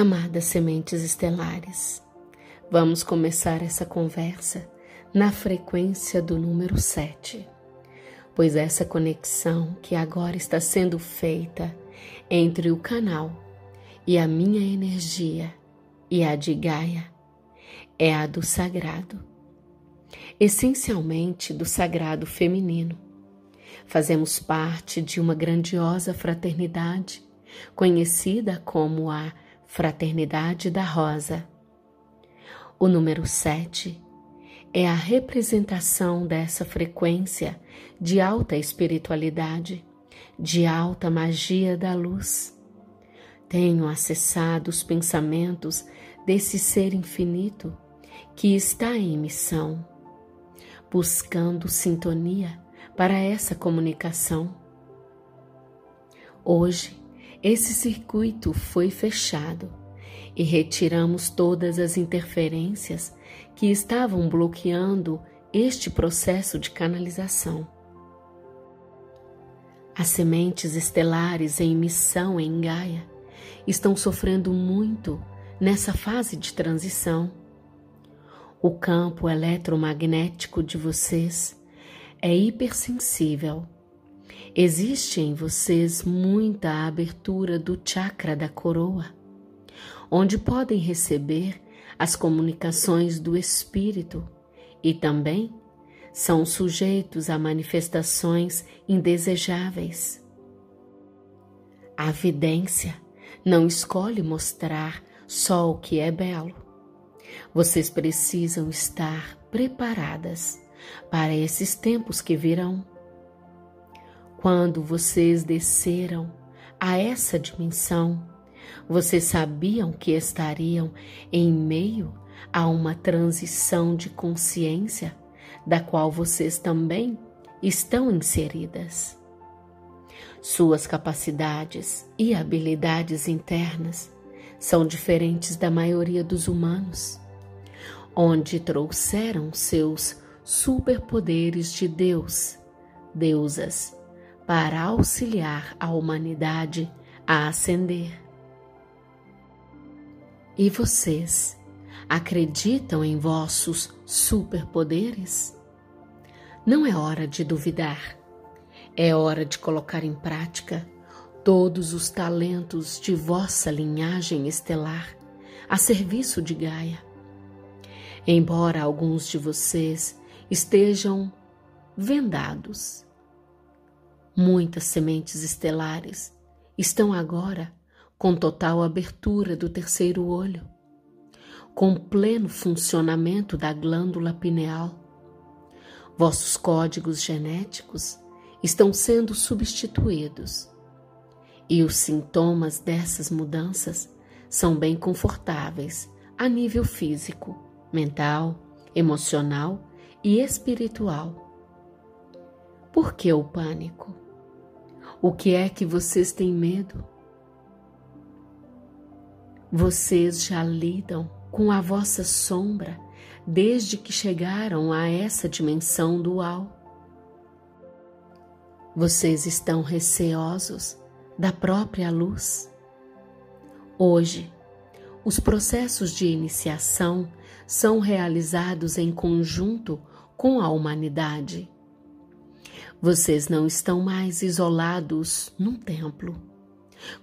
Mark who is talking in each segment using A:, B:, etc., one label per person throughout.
A: Amadas sementes estelares, vamos começar essa conversa na frequência do número 7, pois essa conexão que agora está sendo feita entre o canal e a minha energia e a de Gaia é a do sagrado, essencialmente do sagrado feminino. Fazemos parte de uma grandiosa fraternidade conhecida como a Fraternidade da Rosa. O número 7 é a representação dessa frequência de alta espiritualidade, de alta magia da luz. Tenho acessado os pensamentos desse ser infinito que está em missão, buscando sintonia para essa comunicação. Hoje esse circuito foi fechado e retiramos todas as interferências que estavam bloqueando este processo de canalização. As sementes estelares em missão em Gaia estão sofrendo muito nessa fase de transição. O campo eletromagnético de vocês é hipersensível Existe em vocês muita abertura do chakra da coroa, onde podem receber as comunicações do espírito e também são sujeitos a manifestações indesejáveis. A vidência não escolhe mostrar só o que é belo. Vocês precisam estar preparadas para esses tempos que virão. Quando vocês desceram a essa dimensão, vocês sabiam que estariam em meio a uma transição de consciência da qual vocês também estão inseridas. Suas capacidades e habilidades internas são diferentes da maioria dos humanos, onde trouxeram seus superpoderes de Deus, deusas para auxiliar a humanidade a ascender. E vocês acreditam em vossos superpoderes? Não é hora de duvidar. É hora de colocar em prática todos os talentos de vossa linhagem estelar a serviço de Gaia. Embora alguns de vocês estejam vendados Muitas sementes estelares estão agora com total abertura do terceiro olho, com pleno funcionamento da glândula pineal. Vossos códigos genéticos estão sendo substituídos e os sintomas dessas mudanças são bem confortáveis a nível físico, mental, emocional e espiritual. Por que o pânico? O que é que vocês têm medo? Vocês já lidam com a vossa sombra desde que chegaram a essa dimensão dual. Vocês estão receosos da própria luz. Hoje, os processos de iniciação são realizados em conjunto com a humanidade. Vocês não estão mais isolados num templo,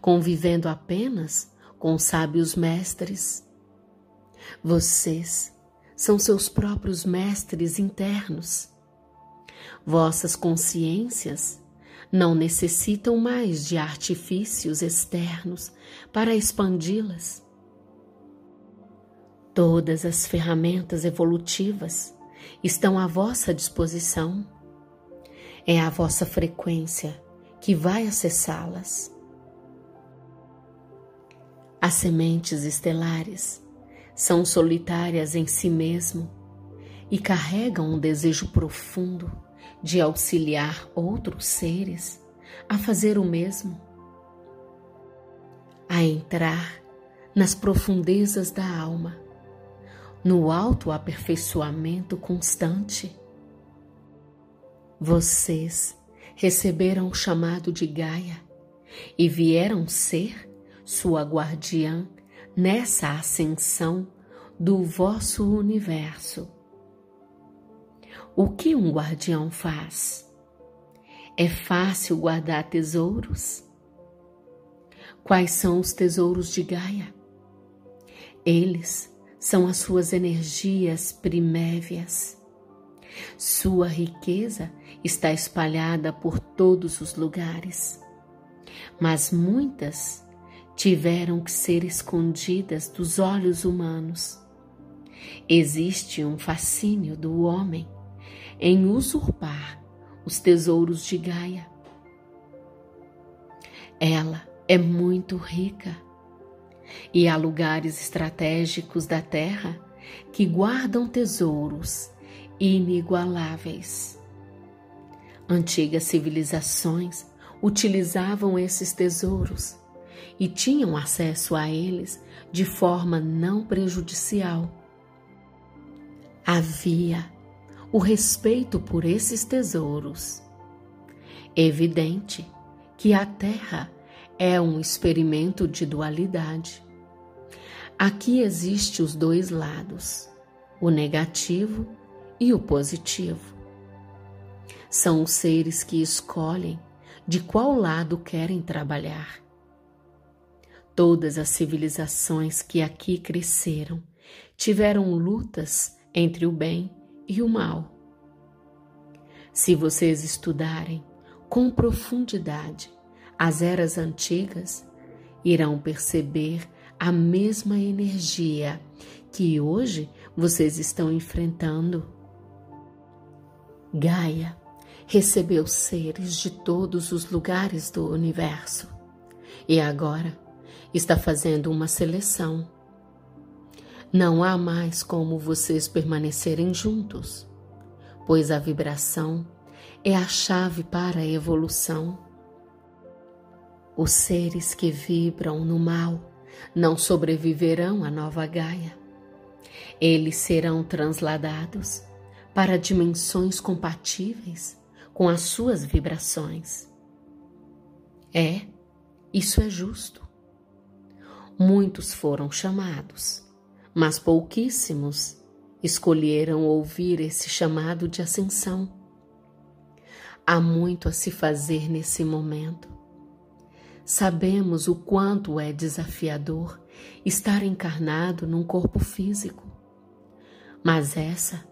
A: convivendo apenas com sábios mestres. Vocês são seus próprios mestres internos. Vossas consciências não necessitam mais de artifícios externos para expandi-las. Todas as ferramentas evolutivas estão à vossa disposição é a vossa frequência que vai acessá-las. As sementes estelares são solitárias em si mesmo e carregam um desejo profundo de auxiliar outros seres a fazer o mesmo, a entrar nas profundezas da alma, no autoaperfeiçoamento constante vocês receberam o chamado de Gaia e vieram ser sua guardiã nessa ascensão do vosso universo. O que um guardião faz? É fácil guardar tesouros? Quais são os tesouros de Gaia? Eles são as suas energias primévias. Sua riqueza está espalhada por todos os lugares, mas muitas tiveram que ser escondidas dos olhos humanos. Existe um fascínio do homem em usurpar os tesouros de Gaia. Ela é muito rica e há lugares estratégicos da Terra que guardam tesouros inigualáveis. Antigas civilizações utilizavam esses tesouros e tinham acesso a eles de forma não prejudicial. Havia o respeito por esses tesouros. Evidente que a Terra é um experimento de dualidade. Aqui existe os dois lados, o negativo e o positivo. São os seres que escolhem de qual lado querem trabalhar. Todas as civilizações que aqui cresceram tiveram lutas entre o bem e o mal. Se vocês estudarem com profundidade as eras antigas, irão perceber a mesma energia que hoje vocês estão enfrentando. Gaia recebeu seres de todos os lugares do universo e agora está fazendo uma seleção. Não há mais como vocês permanecerem juntos, pois a vibração é a chave para a evolução. Os seres que vibram no mal não sobreviverão à nova Gaia. Eles serão transladados para dimensões compatíveis com as suas vibrações. É, isso é justo. Muitos foram chamados, mas pouquíssimos escolheram ouvir esse chamado de ascensão. Há muito a se fazer nesse momento. Sabemos o quanto é desafiador estar encarnado num corpo físico, mas essa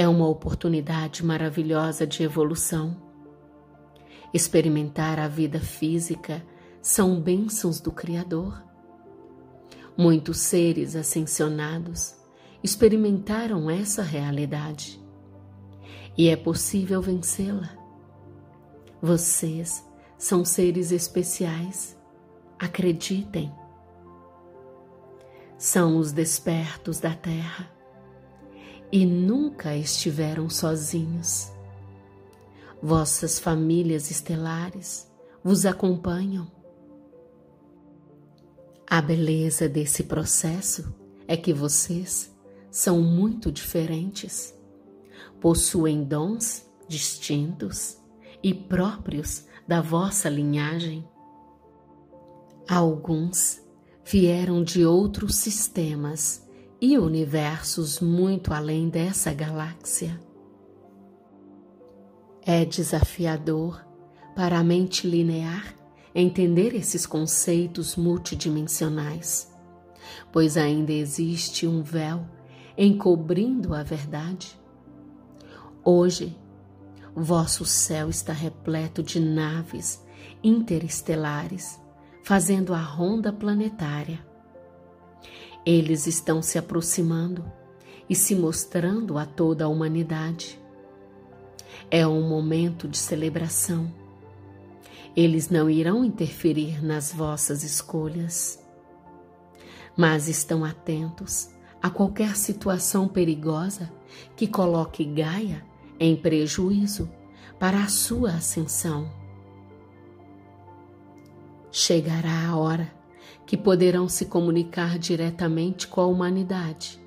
A: é uma oportunidade maravilhosa de evolução. Experimentar a vida física são bênçãos do Criador. Muitos seres ascensionados experimentaram essa realidade e é possível vencê-la. Vocês são seres especiais, acreditem. São os despertos da Terra e nunca estiveram sozinhos. Vossas famílias estelares vos acompanham a beleza desse processo é que vocês são muito diferentes, possuem dons distintos e próprios da vossa linhagem. Alguns vieram de outros sistemas e universos muito além dessa galáxia. É desafiador para a mente linear entender esses conceitos multidimensionais, pois ainda existe um véu encobrindo a verdade. Hoje, vosso céu está repleto de naves interestelares fazendo a ronda planetária. Eles estão se aproximando e se mostrando a toda a humanidade. É um momento de celebração eles não irão interferir nas vossas escolhas, mas estão atentos a qualquer situação perigosa que coloque Gaia em prejuízo para a sua ascensão. Chegará a hora que poderão se comunicar diretamente com a humanidade.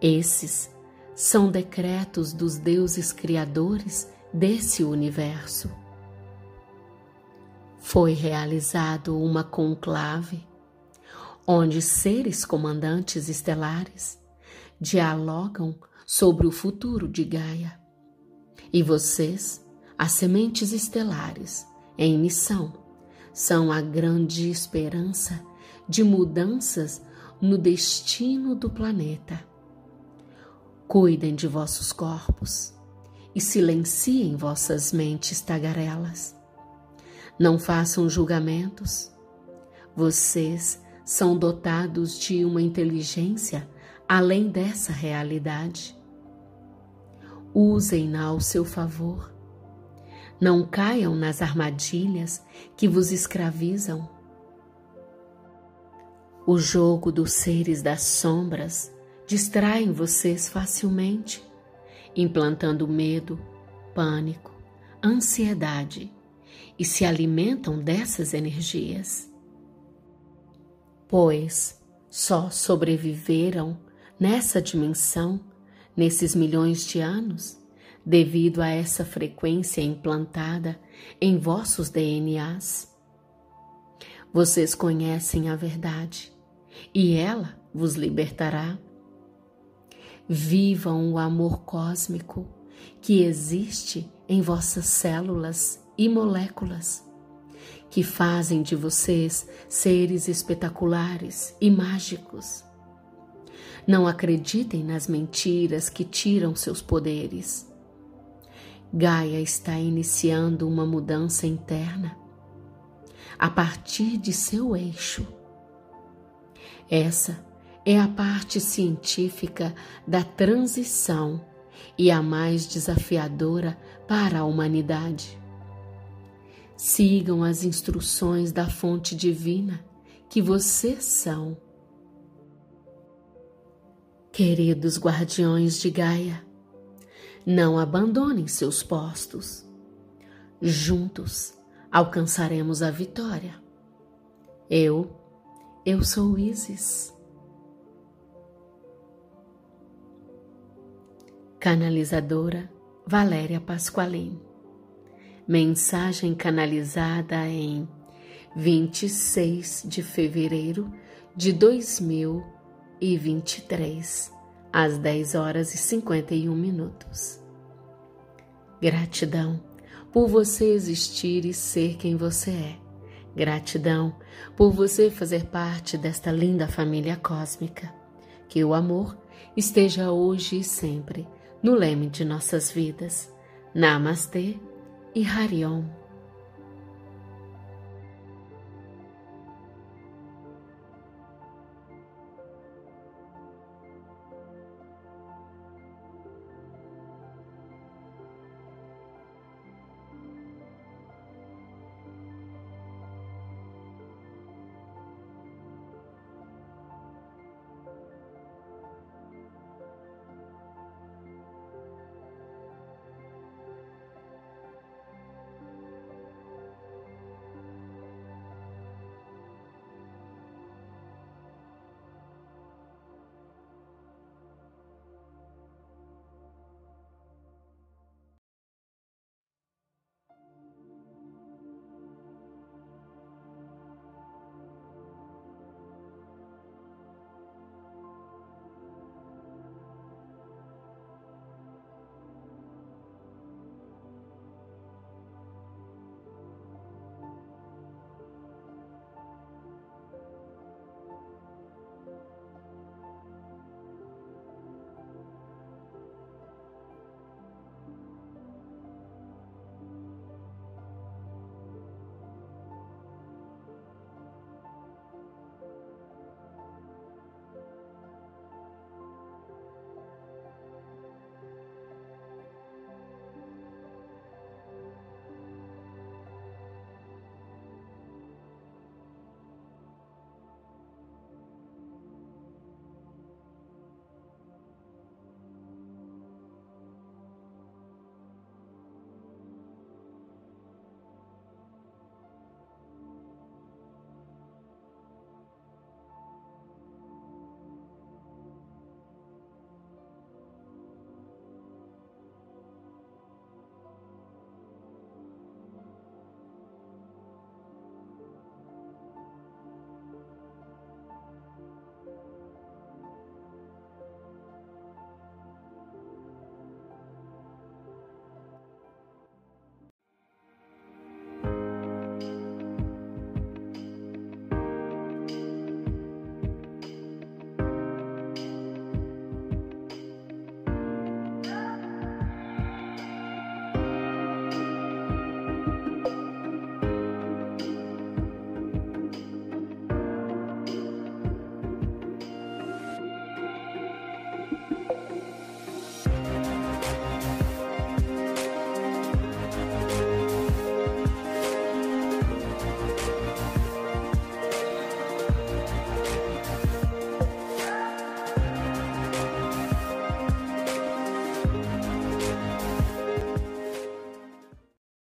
A: Esses são decretos dos deuses criadores desse universo foi realizado uma conclave onde seres comandantes estelares dialogam sobre o futuro de Gaia. E vocês, as sementes estelares, em missão, são a grande esperança de mudanças no destino do planeta. Cuidem de vossos corpos e silenciem vossas mentes tagarelas. Não façam julgamentos. Vocês são dotados de uma inteligência além dessa realidade. Usem-na ao seu favor. Não caiam nas armadilhas que vos escravizam. O jogo dos seres das sombras distraem vocês facilmente, implantando medo, pânico, ansiedade e se alimentam dessas energias. Pois só sobreviveram nessa dimensão, nesses milhões de anos, devido a essa frequência implantada em vossos DNAs. Vocês conhecem a verdade e ela vos libertará Vivam o amor cósmico que existe em vossas células e moléculas, que fazem de vocês seres espetaculares e mágicos. Não acreditem nas mentiras que tiram seus poderes. Gaia está iniciando uma mudança interna a partir de seu eixo. Essa é a parte científica da transição e a mais desafiadora para a humanidade. Sigam as instruções da fonte divina que vocês são. Queridos guardiões de Gaia, não abandonem seus postos. Juntos alcançaremos a vitória. Eu, eu sou Isis. Canalizadora Valéria Pasqualin. Mensagem canalizada em 26 de fevereiro de 2023, às 10 horas e 51 minutos. Gratidão por você existir e ser quem você é. Gratidão por você fazer parte desta linda família cósmica. Que o amor esteja hoje e sempre no leme de nossas vidas. Namastê e Hariom.